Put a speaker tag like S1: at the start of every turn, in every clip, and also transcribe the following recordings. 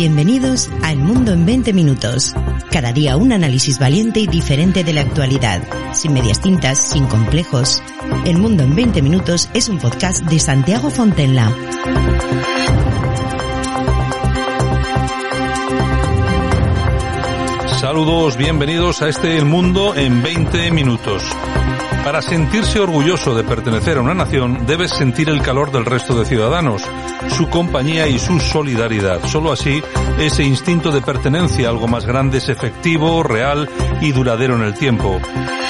S1: Bienvenidos a El Mundo en 20 Minutos. Cada día un análisis valiente y diferente de la actualidad, sin medias tintas, sin complejos. El Mundo en 20 Minutos es un podcast de Santiago Fontenla.
S2: Saludos, bienvenidos a este El Mundo en 20 Minutos. Para sentirse orgulloso de pertenecer a una nación, debes sentir el calor del resto de ciudadanos, su compañía y su solidaridad. Solo así, ese instinto de pertenencia a algo más grande es efectivo, real y duradero en el tiempo.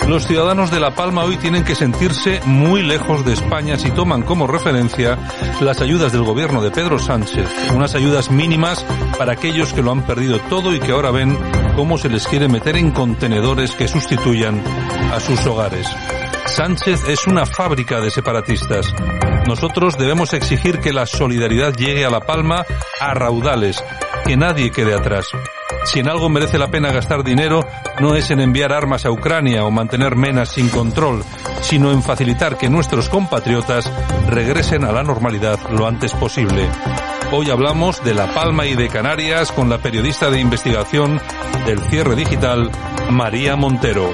S2: Los ciudadanos de La Palma hoy tienen que sentirse muy lejos de España si toman como referencia las ayudas del gobierno de Pedro Sánchez, unas ayudas mínimas para aquellos que lo han perdido todo y que ahora ven cómo se les quiere meter en contenedores que sustituyan a sus hogares. Sánchez es una fábrica de separatistas. Nosotros debemos exigir que la solidaridad llegue a La Palma a raudales, que nadie quede atrás. Si en algo merece la pena gastar dinero, no es en enviar armas a Ucrania o mantener menas sin control, sino en facilitar que nuestros compatriotas regresen a la normalidad lo antes posible. Hoy hablamos de La Palma y de Canarias con la periodista de investigación del cierre digital, María Montero.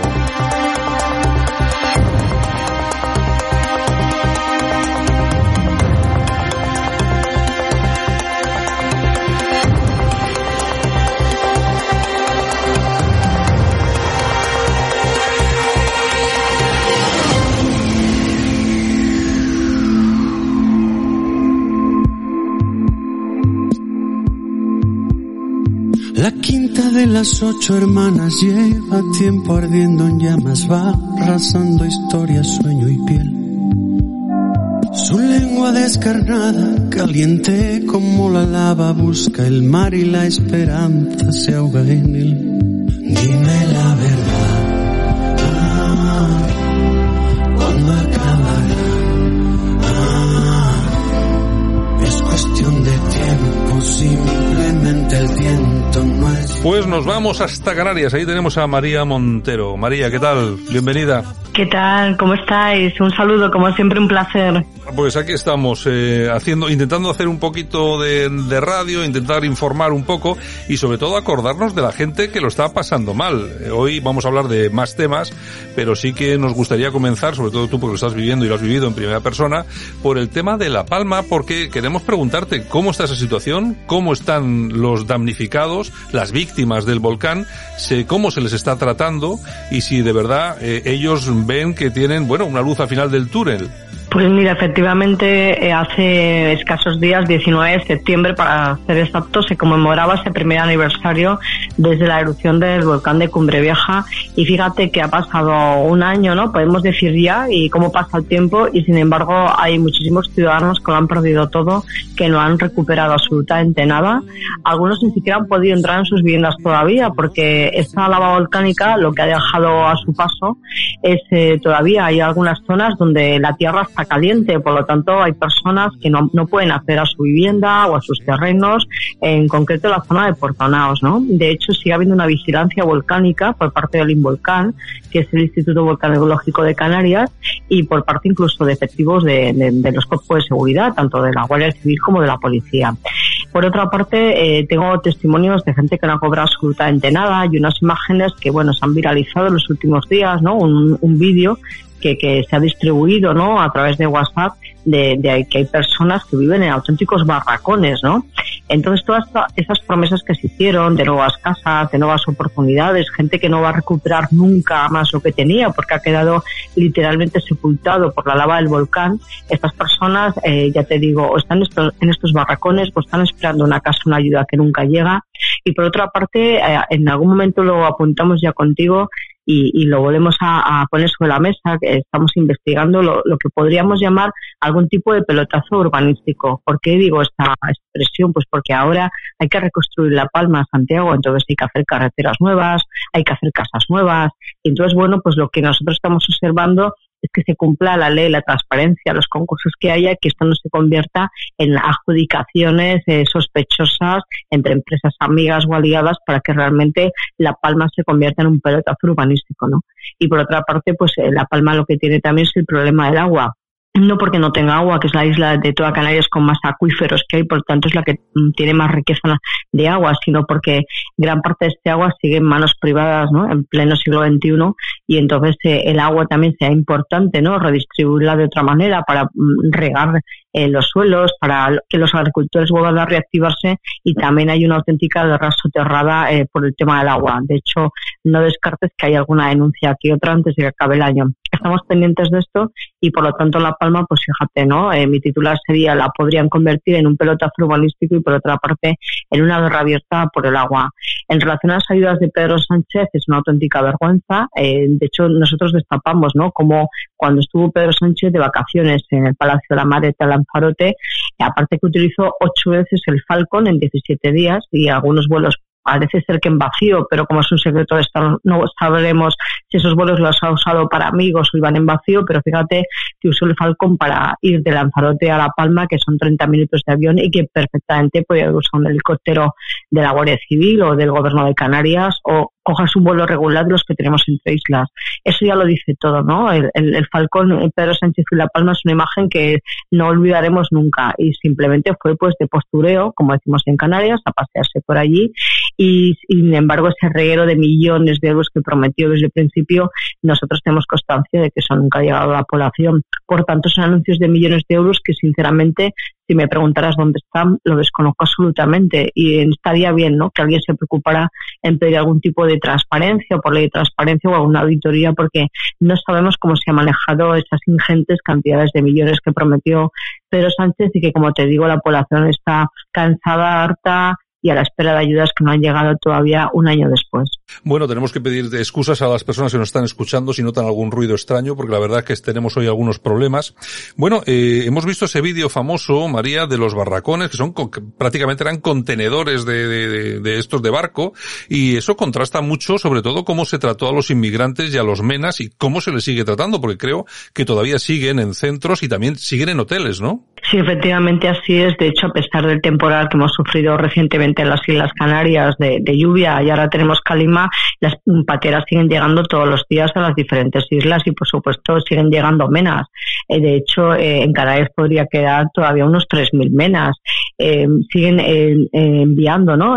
S3: La quinta de las ocho hermanas lleva tiempo ardiendo en llamas, va arrasando historia, sueño y piel. Su lengua descarnada, caliente como la lava, busca el mar y la esperanza se ahoga en él. Dime la verdad, ah, ¿cuándo acabará? Ah, es cuestión de tiempo, simplemente el viento.
S2: Pues nos vamos hasta Canarias, ahí tenemos a María Montero. María, ¿qué tal? Bienvenida.
S4: ¿Qué tal? ¿Cómo estáis? Un saludo, como siempre, un placer.
S2: Pues aquí estamos, eh, haciendo, intentando hacer un poquito de, de, radio, intentar informar un poco y sobre todo acordarnos de la gente que lo está pasando mal. Eh, hoy vamos a hablar de más temas, pero sí que nos gustaría comenzar, sobre todo tú porque lo estás viviendo y lo has vivido en primera persona, por el tema de La Palma, porque queremos preguntarte cómo está esa situación, cómo están los damnificados, las víctimas del volcán, cómo se les está tratando y si de verdad eh, ellos ven que tienen, bueno, una luz al final del túnel.
S4: Pues mira, efectivamente, eh, hace escasos días, 19 de septiembre, para ser exacto, se conmemoraba ese primer aniversario desde la erupción del volcán de Cumbre Vieja. Y fíjate que ha pasado un año, ¿no? Podemos decir ya, y cómo pasa el tiempo, y sin embargo hay muchísimos ciudadanos que lo han perdido todo, que no han recuperado absolutamente nada. Algunos ni siquiera han podido entrar en sus viviendas todavía, porque esta lava volcánica lo que ha dejado a su paso es eh, todavía hay algunas zonas donde la tierra está caliente, por lo tanto hay personas que no, no pueden acceder a su vivienda o a sus terrenos, en concreto la zona de Portonaos, ¿no? De hecho, sigue habiendo una vigilancia volcánica por parte del INVOLCAN, que es el Instituto Volcanológico de Canarias, y por parte incluso de efectivos de los cuerpos de seguridad, tanto de la Guardia Civil como de la policía. Por otra parte, eh, tengo testimonios de gente que no ha cobrado absolutamente nada y unas imágenes que, bueno, se han viralizado en los últimos días, ¿no? Un, un vídeo que, que, se ha distribuido ¿no? a través de WhatsApp de, de, que hay personas que viven en auténticos barracones, ¿no? Entonces todas esas promesas que se hicieron de nuevas casas, de nuevas oportunidades, gente que no va a recuperar nunca más lo que tenía porque ha quedado literalmente sepultado por la lava del volcán, estas personas, eh, ya te digo, o están en estos barracones o están esperando una casa, una ayuda que nunca llega. Y por otra parte, eh, en algún momento lo apuntamos ya contigo, y, y, lo volvemos a, a, poner sobre la mesa, que estamos investigando lo, lo, que podríamos llamar algún tipo de pelotazo urbanístico. ¿Por qué digo esta expresión? Pues porque ahora hay que reconstruir La Palma, Santiago, entonces hay que hacer carreteras nuevas, hay que hacer casas nuevas. Y entonces, bueno, pues lo que nosotros estamos observando es que se cumpla la ley, la transparencia, los concursos que haya, que esto no se convierta en adjudicaciones eh, sospechosas entre empresas amigas o aliadas para que realmente La Palma se convierta en un pelotazo urbanístico, ¿no? Y por otra parte, pues eh, La Palma lo que tiene también es el problema del agua no porque no tenga agua, que es la isla de toda Canarias con más acuíferos que hay, por tanto es la que mm, tiene más riqueza de agua, sino porque gran parte de este agua sigue en manos privadas, ¿no? En pleno siglo XXI y entonces eh, el agua también sea importante, ¿no? Redistribuirla de otra manera para mm, regar eh, los suelos, para que los agricultores vuelvan a reactivarse y también hay una auténtica guerra soterrada eh, por el tema del agua. De hecho, no descartes que hay alguna denuncia aquí otra antes de que acabe el año. Estamos pendientes de esto y por lo tanto La Palma, pues fíjate, ¿no? Eh, mi titular sería la podrían convertir en un pelotazo urbanístico y por otra parte en una guerra abierta por el agua. En relación a las ayudas de Pedro Sánchez es una auténtica vergüenza. Eh, de hecho, nosotros destapamos, ¿no? Como cuando estuvo Pedro Sánchez de vacaciones en el Palacio de la Mareta Lanzarote, aparte que utilizó ocho veces el Falcon en 17 días y algunos vuelos parece ser que en vacío, pero como es un secreto de Estado, no sabremos si esos vuelos los ha usado para amigos o iban en vacío, pero fíjate que usó el Falcon para ir de Lanzarote a La Palma, que son 30 minutos de avión y que perfectamente podía usar un helicóptero de la Guardia Civil o del Gobierno de Canarias o cojas un vuelo regular de los que tenemos entre islas. Eso ya lo dice todo, ¿no? El, el, Falcón Pedro Sánchez y La Palma es una imagen que no olvidaremos nunca y simplemente fue pues de postureo, como decimos en Canarias, a pasearse por allí y sin embargo ese reguero de millones de euros que prometió desde el principio, nosotros tenemos constancia de que eso nunca ha llegado a la población. Por tanto, son anuncios de millones de euros que sinceramente si me preguntaras dónde están, lo desconozco absolutamente y estaría bien ¿no? que alguien se preocupara en pedir algún tipo de transparencia, por ley de transparencia o alguna auditoría, porque no sabemos cómo se han manejado esas ingentes cantidades de millones que prometió Pedro Sánchez y que, como te digo, la población está cansada, harta y a la espera de ayudas que no han llegado todavía un año después.
S2: Bueno, tenemos que pedir excusas a las personas que nos están escuchando si notan algún ruido extraño, porque la verdad es que tenemos hoy algunos problemas. Bueno, eh, hemos visto ese vídeo famoso, María, de los barracones, que son prácticamente eran contenedores de, de, estos de barco, y eso contrasta mucho, sobre todo, cómo se trató a los inmigrantes y a los menas y cómo se les sigue tratando, porque creo que todavía siguen en centros y también siguen en hoteles, ¿no?
S4: Sí, efectivamente así es. De hecho, a pesar del temporal que hemos sufrido recientemente en las Islas Canarias de, de lluvia y ahora tenemos calima las paqueras siguen llegando todos los días a las diferentes islas y, por supuesto, siguen llegando menas. Eh, de hecho, eh, en Canarias podría quedar todavía unos 3.000 menas. Eh, siguen enviando ¿no?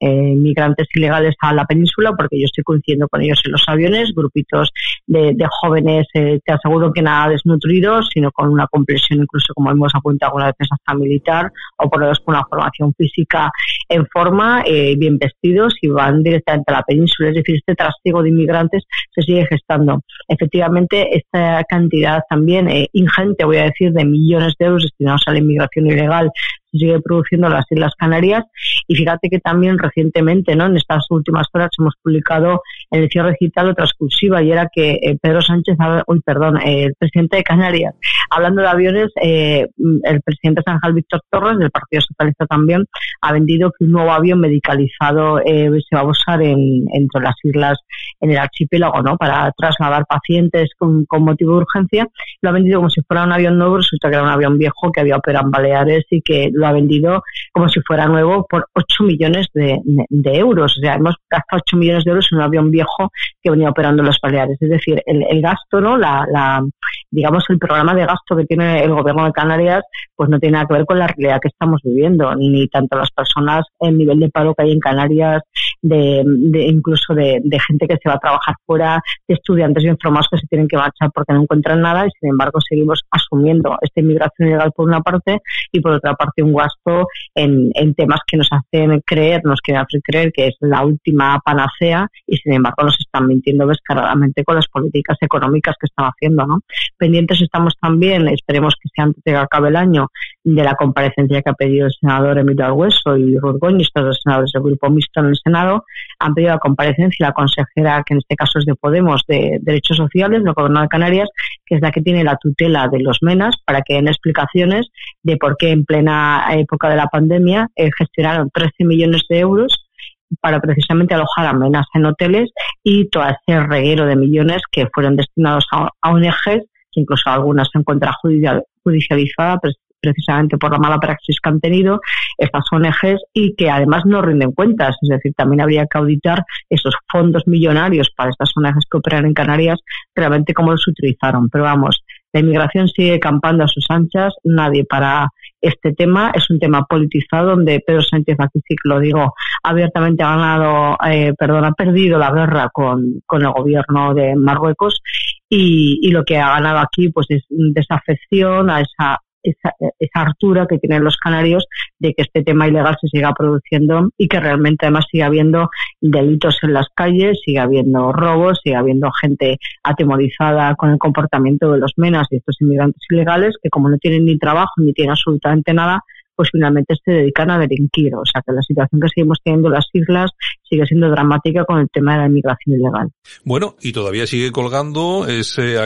S4: migrantes ilegales a la península porque yo estoy coincidiendo con ellos en los aviones, grupitos de, jóvenes, te aseguro que nada desnutridos, sino con una compresión incluso, como hemos apuntado alguna vez, hasta militar o por lo menos con una formación física en forma, bien vestidos y van directamente a la península, es decir, este trasiego de inmigrantes se sigue gestando. Efectivamente, esta cantidad también eh, ingente, voy a decir, de millones de euros destinados a la inmigración ilegal sigue produciendo en las Islas Canarias. Y fíjate que también recientemente, ¿no? En estas últimas horas hemos publicado en el cierre digital otra exclusiva y era que eh, Pedro Sánchez, uy, perdón, eh, el presidente de Canarias, hablando de aviones, eh, el presidente Sanjal Víctor Torres, del Partido Socialista también, ha vendido que un nuevo avión medicalizado se va a usar en, entre las islas, en el archipiélago, ¿no? Para trasladar pacientes con, motivo de urgencia. Lo ha vendido como si fuera un avión nuevo, resulta que era un avión viejo que había operado en Baleares y que ha vendido como si fuera nuevo por 8 millones de, euros. O sea, hemos gastado 8 millones de euros en un avión viejo que venía operando en los Baleares. Es decir, el, gasto, ¿no? La, la, digamos, el programa de gasto que tiene el gobierno de Canarias, pues no tiene nada que ver con la realidad que estamos viviendo, ni tanto las personas, el nivel de paro que hay en Canarias, de, incluso de, gente que se va a trabajar fuera, de estudiantes bien formados que se tienen que marchar porque no encuentran nada y sin embargo seguimos asumiendo esta inmigración ilegal por una parte y por otra parte un gasto en, temas que nos hacen creer, nos quieren hacer creer que es la última panacea y sin embargo nos están mintiendo descaradamente con las políticas económicas que están haciendo. ¿no? Pendientes estamos también, esperemos que sea antes de que acabe el año, de la comparecencia que ha pedido el senador Emilio Argueso y Ruth estos dos senadores del Grupo Mixto en el Senado, han pedido la comparecencia la consejera, que en este caso es de Podemos, de Derechos Sociales, del Gobierno de Canarias, que es la que tiene la tutela de los MENAS, para que den explicaciones de por qué en plena época de la pandemia eh, gestionaron 13 millones de euros para precisamente alojar a menas en hoteles y todo ese reguero de millones que fueron destinados a, ONGs, que incluso algunas se encuentran judicializadas precisamente por la mala praxis que han tenido estas ONGs y que además no rinden cuentas. Es decir, también habría que auditar esos fondos millonarios para estas ONGs que operan en Canarias, realmente cómo los utilizaron. Pero vamos, La inmigración sigue campando a sus anchas, nadie para este tema. Es un tema politizado donde Pedro Sánchez, aquí sí que lo digo, abiertamente ha ganado, eh, perdón, ha perdido la guerra con, con el gobierno de Marruecos y, y, lo que ha ganado aquí pues es desafección a esa esa, esa hartura que tienen los canarios de que este tema ilegal se siga produciendo y que realmente además siga habiendo delitos en las calles, siga habiendo robos, siga habiendo gente atemorizada con el comportamiento de los menas y estos inmigrantes ilegales que como no tienen ni trabajo ni tienen absolutamente nada, pues finalmente se dedican a delinquir. O sea que la situación que seguimos teniendo en las islas sigue siendo dramática con el tema de la inmigración ilegal.
S2: Bueno, y todavía sigue colgando ese,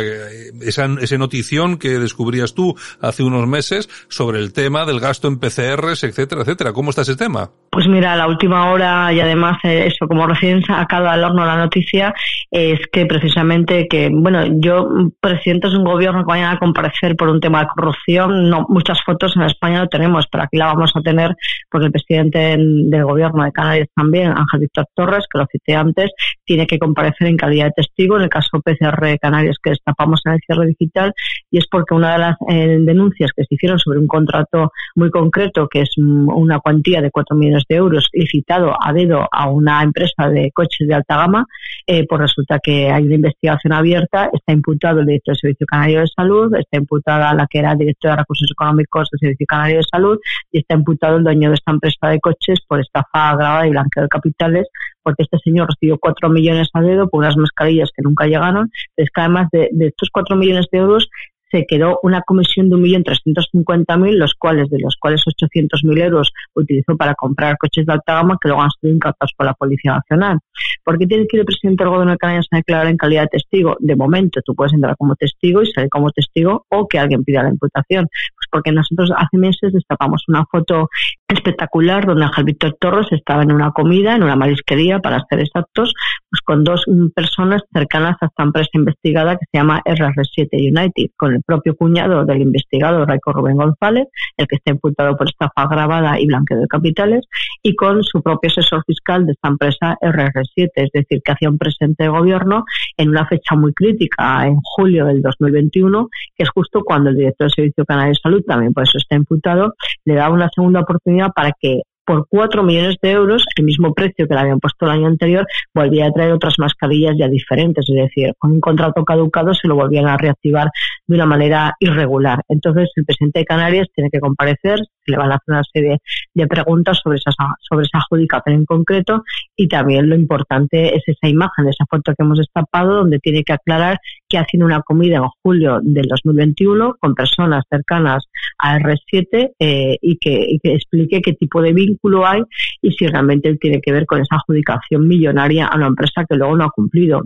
S2: esa, ese notición que descubrías tú hace unos meses sobre el tema del gasto en PCRs, etcétera, etcétera. ¿Cómo está ese tema?
S4: Pues mira, la última hora y además eh, eso, como recién sacado al horno la noticia, es que precisamente que, bueno, yo, presidente de un gobierno que vayan a comparecer por un tema de corrupción, no, muchas fotos en España no tenemos, pero aquí la vamos a tener porque el presidente del gobierno de Canarias también, Ángel Víctor Torres, que lo cité antes, tiene que comparecer en calidad de testigo en el caso PCR Canarias que destapamos en el cierre digital y es porque una de las eh, denuncias que se hicieron sobre un contrato muy concreto, que es una cuantía de 4 millones de euros licitado a dedo a una empresa de coches de alta gama, eh, pues resulta que hay una investigación abierta, está imputado el director del Servicio Canario de Salud, está imputada la que era directora de Recursos Económicos del Servicio Canario de Salud y está imputado el dueño de esta empresa de coches por estafa agravada y blanqueo de capitales porque este señor recibió cuatro millones a dedo por unas mascarillas que nunca llegaron. Es que además de, estos cuatro millones de euros se quedó una comisión de 1.350.000, los cuales, de los cuales 800.000 euros utilizó para comprar coches de alta gama que luego han sido incautados por la Policía Nacional. ¿Por qué tiene que ir el presidente del gobierno de Canarias a declarar en calidad de testigo? De momento, tú puedes entrar como testigo y salir como testigo o que alguien pida la imputación. Porque nosotros hace meses destapamos una foto espectacular donde Ángel Víctor Torres estaba en una comida, en una marisquería, para ser exactos, pues con dos personas cercanas a esta empresa investigada que se llama RR7 United, con el propio cuñado del investigado Raico Rubén González, el que está imputado por estafa agravada y blanqueo de capitales, y con su propio asesor fiscal de esta empresa RR7, es decir, que hacía un presente de gobierno en una fecha muy crítica, en julio del 2021, que es justo cuando el director del Servicio Canario de Salud, también por eso está imputado, le da una segunda oportunidad para que por 4 millones de euros, el mismo precio que le habían puesto el año anterior, volvía a traer otras mascarillas ya diferentes, es decir, con un contrato caducado se lo volvían a reactivar de una manera irregular. Entonces, el presidente de Canarias tiene que comparecer, le van a hacer una serie de preguntas sobre esa, sobre esa adjudicación en concreto y también lo importante es esa imagen, esa foto que hemos destapado, donde tiene que aclarar que haciendo una comida en julio del 2021 con personas cercanas a R7 eh, y, que, y que explique qué tipo de vínculo hay y si realmente tiene que ver con esa adjudicación millonaria a una empresa que luego no ha cumplido.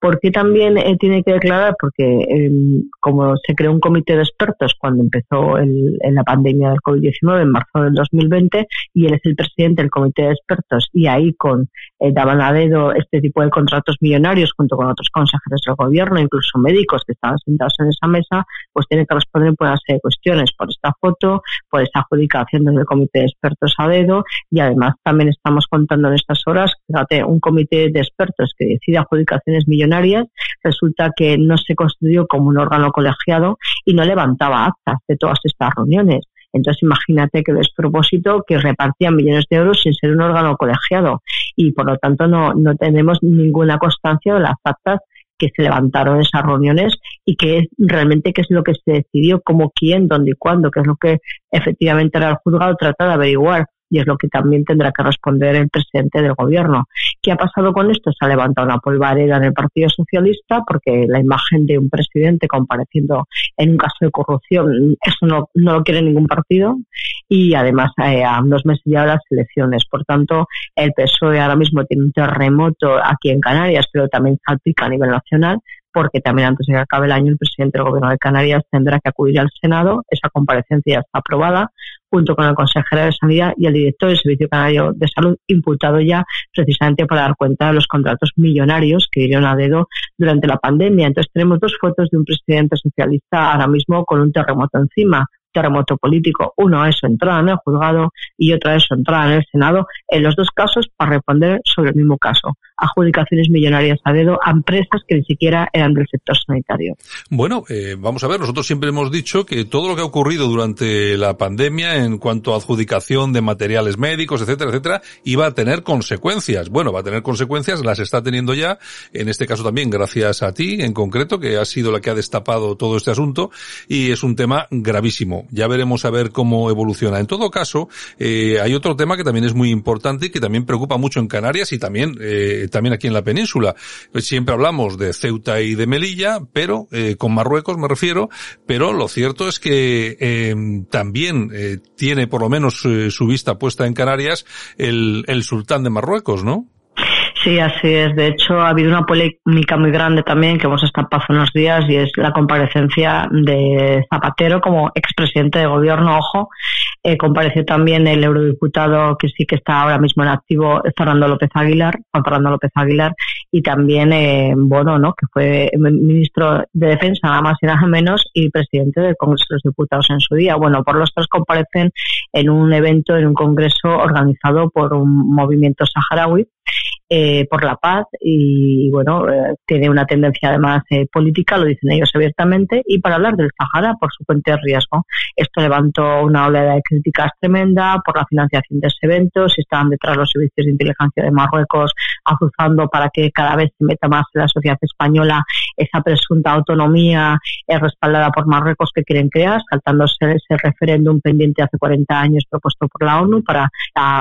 S4: ¿Por qué también eh, tiene que declarar? Porque em, como se creó un comité de expertos cuando empezó el, la pandemia del COVID-19 en marzo del 2020 y él es el presidente del comité de expertos y ahí con eh, daban a dedo este tipo de contratos millonarios junto con otros consejeros del gobierno, incluso médicos que estaban sentados en esa mesa, pues tiene que responder por una serie de cuestiones, por esta foto, por esta adjudicación desde el comité de expertos a dedo y además también estamos contando en estas horas, fíjate, un comité de expertos que decide adjudicaciones millonarias resulta que no se constituyó como un órgano colegiado y no levantaba actas de todas estas reuniones. Entonces imagínate que despropósito que repartían millones de euros sin ser un órgano colegiado y por lo tanto no, no tenemos ninguna constancia de las actas que se levantaron esas reuniones y que realmente qué es lo que se decidió, cómo, quién, dónde y cuándo, que es lo que efectivamente era el juzgado trata de averiguar y es lo que también tendrá que responder el presidente del gobierno. ¿Qué ha pasado con esto? Se ha levantado una polvareda en el Partido Socialista porque la imagen de un presidente compareciendo en un caso de corrupción, eso no, no lo quiere ningún partido y además eh, a unos meses ya las elecciones. Por tanto, el PSOE ahora mismo tiene un terremoto aquí en Canarias, pero también salpica a nivel nacional porque también antes de que acabe el año el presidente del Gobierno de Canarias tendrá que acudir al Senado. Esa comparecencia ya está aprobada junto con el consejero de Sanidad y el director del Servicio Canario de Salud, imputado ya precisamente para dar cuenta de los contratos millonarios que dieron a dedo durante la pandemia. Entonces tenemos dos fotos de un presidente socialista ahora mismo con un terremoto encima terremoto político. Uno es su entrada en el juzgado y otra es su entrada en el Senado, en los dos casos para responder sobre el mismo caso. adjudicaciones millonarias a dedo a empresas que ni siquiera eran del sector sanitario.
S2: Bueno, eh, vamos a ver, nosotros siempre hemos dicho que todo lo que ha ocurrido durante la pandemia en cuanto a adjudicación de materiales médicos, etcétera, etcétera, iba a tener consecuencias. Bueno, va a tener consecuencias, las está teniendo ya, en este caso también gracias a ti en concreto, que has sido la que ha destapado todo este asunto, y es un tema gravísimo. Ya veremos a ver cómo evoluciona. En todo caso, eh, hay otro tema que también es muy importante y que también preocupa mucho en Canarias y también, eh, también aquí en la península. Siempre hablamos de Ceuta y de Melilla, pero eh, con Marruecos me refiero, pero lo cierto es que em, también eh, tiene por lo menos eh, su vista puesta en Canarias el, el sultán de Marruecos, ¿no?
S4: Sí, así es. De hecho, ha habido una polémica muy grande también que hemos estado hace unos días y es la comparecencia de Zapatero como expresidente de gobierno. Ojo, eh, compareció también el eurodiputado que sí que está ahora mismo en activo, Fernando López Aguilar, Juan Fernando López Aguilar, y también eh, Bono, ¿no? que fue ministro de Defensa, nada más y nada menos, y presidente del Congreso de los Diputados en su día. Bueno, por los tres comparecen en un evento, en un congreso organizado por un movimiento saharaui eh, por la paz y, bueno, eh, tiene una tendencia además eh, política, lo dicen ellos abiertamente, y para hablar del Sahara por su cuenta de riesgo. Esto levantó una oleada de críticas tremenda por la financiación de ese evento, si estaban detrás los servicios de inteligencia de Marruecos azuzando para que cada vez se meta más en la sociedad española esa presunta autonomía respaldada por Marruecos que quieren crear, saltándose ese referéndum pendiente hace 40 años propuesto por la ONU para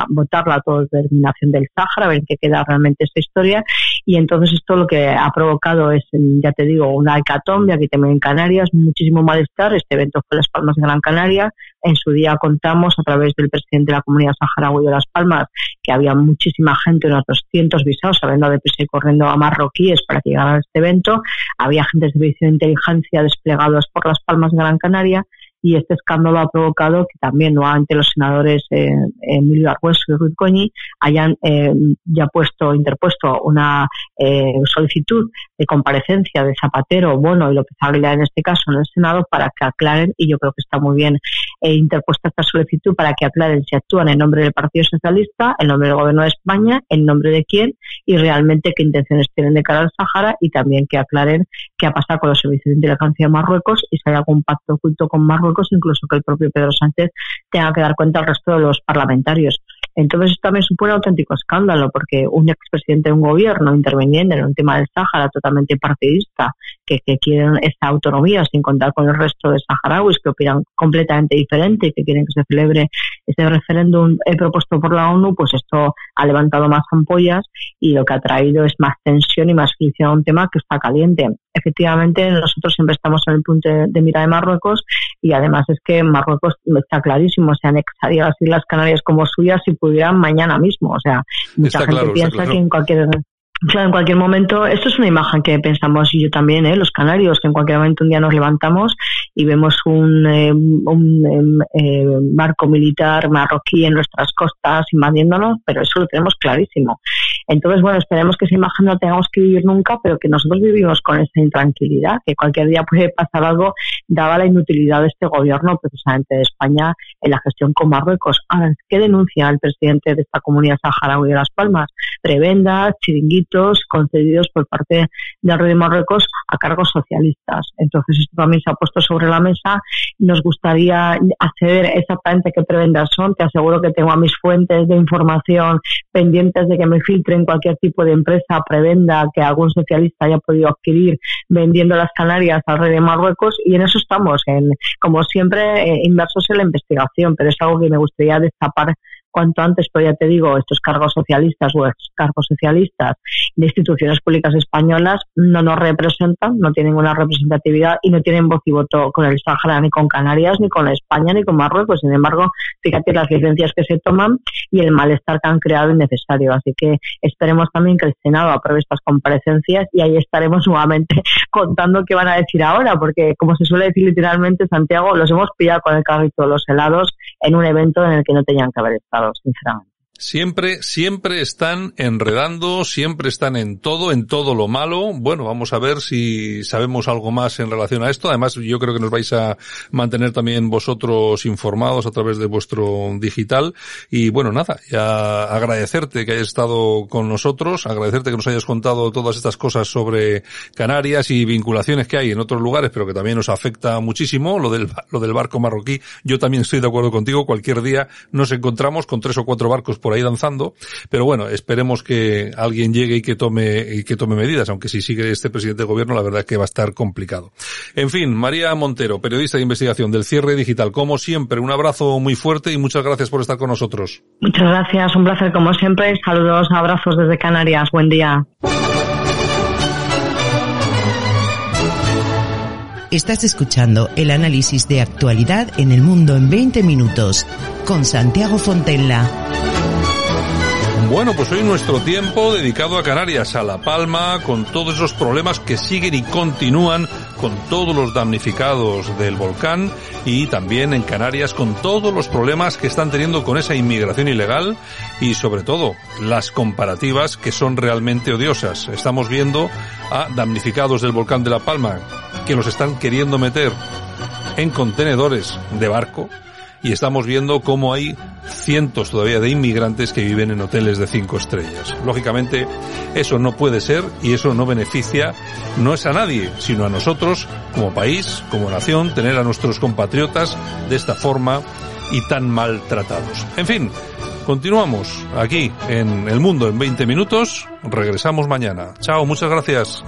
S4: votar la autodeterminación del Sahara, ver qué queda realmente esta historia. Y entonces esto lo que ha provocado es, ya te digo, una hecatombe aquí también en Canarias, muchísimo malestar. Este evento fue Las Palmas de Gran Canaria. En su día contamos a través del presidente de la comunidad saharaui de Las Palmas que había muchísima gente, unos 200 visados, saliendo de prisa y corriendo a marroquíes para que llegara a este evento. Había agentes de servicio de inteligencia desplegados por Las Palmas de Gran Canaria y este escándalo ha provocado que también nuevamente los senadores eh, Emilio Argueso y Ruiz Coñi hayan eh, ya puesto, interpuesto una eh, solicitud de comparecencia de Zapatero, Bono y López Aguilar en este caso en el Senado para que aclaren, y yo creo que está muy bien interpuesta esta solicitud para que aclaren si actúan en nombre del Partido Socialista, en nombre del Gobierno de España, en nombre de quién y realmente qué intenciones tienen de cara al Sahara y también que aclaren qué ha pasado con los servicios de inteligencia de Marruecos y si hay algún pacto oculto con Marruecos incluso que el propio Pedro Sánchez tenga que dar cuenta al resto de los parlamentarios. Entonces esto también supone un auténtico escándalo porque un expresidente de un gobierno interviniendo en un tema del Sáhara totalmente partidista, que, quieren esta autonomía sin contar con el resto de saharauis que opinan completamente diferente y que quieren que se celebre ese referéndum propuesto por la ONU, pues esto ha levantado más ampollas y lo que ha traído es más tensión y más fricción a un tema que está caliente. Efectivamente, nosotros siempre estamos en el punto de, mira de Marruecos y además es que Marruecos está clarísimo, se anexaría las Islas Canarias como suyas y pudieran mañana mismo. O sea, mucha gente piensa que en cualquier Claro, en cualquier momento, esto es una imagen que pensamos y yo también, ¿eh? los canarios, que en cualquier momento un día nos levantamos y vemos un, eh, un em, eh, barco militar marroquí en nuestras costas invadiéndonos, pero eso lo tenemos clarísimo. Entonces, bueno, esperemos que esa imagen no tengamos que vivir nunca, pero que nosotros vivimos con esa intranquilidad, que cualquier día puede pasar algo, dada la inutilidad de este gobierno, precisamente de España, en la gestión con Marruecos. Ahora, ¿qué denuncia el presidente de esta comunidad saharaui de Las Palmas? Prebendas, chiringuitos concedidos por parte del rey de Marruecos a cargos socialistas. Entonces, esto también se ha puesto sobre la mesa. Nos gustaría acceder exactamente qué prebendas son. Te aseguro que tengo a mis fuentes de información pendientes de que me filtre en cualquier tipo de empresa prebenda que algún socialista haya podido adquirir vendiendo las Canarias al rey de Marruecos y en eso estamos, en, como siempre, eh, inmersos en la investigación, pero es algo que me gustaría destapar cuanto antes, pero ya te digo, estos cargos socialistas o cargos socialistas de instituciones públicas españolas no nos representan, no tienen una representatividad y no tienen voz y voto con el Sahara, ni con Canarias, ni con España, ni con Marruecos. Sin embargo, fíjate las licencias que se toman y el malestar que han creado innecesario. Así que esperemos también que el Senado apruebe estas comparecencias y ahí estaremos nuevamente contando qué van a decir ahora, porque como se suele decir literalmente, Santiago, los hemos pillado con el carrito de los helados en un evento en el que no tenían que haber estado sinceramente.
S2: Siempre, siempre están enredando, siempre están en todo, en todo lo malo. Bueno, vamos a ver si sabemos algo más en relación a esto. Además, yo creo que nos vais a mantener también vosotros informados a través de vuestro digital. Y bueno, nada, ya agradecerte que hayas estado con nosotros, agradecerte que nos hayas contado todas estas cosas sobre Canarias y vinculaciones que hay en otros lugares, pero que también nos afecta muchísimo. Lo del, lo del barco marroquí, yo también estoy de acuerdo contigo. Cualquier día nos encontramos con tres o cuatro barcos por ahí danzando, pero bueno, esperemos que alguien llegue y que tome, y que tome medidas, aunque si sigue este presidente de gobierno, la verdad es que va a estar complicado. En fin, María Montero, periodista de investigación del cierre digital, como siempre, un abrazo muy fuerte y muchas gracias por estar con nosotros.
S4: Muchas gracias, un placer como siempre. Saludos, abrazos desde Canarias. Buen día.
S1: Estás escuchando el análisis de actualidad en el mundo en 20 minutos con Santiago Fontenla.
S2: Bueno, pues hoy nuestro tiempo dedicado a Canarias, a La Palma, con todos esos problemas que siguen y continúan, con todos los damnificados del volcán y también en Canarias con todos los problemas que están teniendo con esa inmigración ilegal y sobre todo las comparativas que son realmente odiosas. Estamos viendo a damnificados del volcán de La Palma que los están queriendo meter en contenedores de barco y estamos viendo cómo hay cientos todavía de inmigrantes que viven en hoteles de cinco estrellas. Lógicamente, eso no puede ser y eso no beneficia, no es a nadie, sino a nosotros como país, como nación, tener a nuestros compatriotas de esta forma y tan maltratados. En fin, continuamos aquí en El Mundo en 20 minutos. Regresamos mañana. Chao, muchas gracias.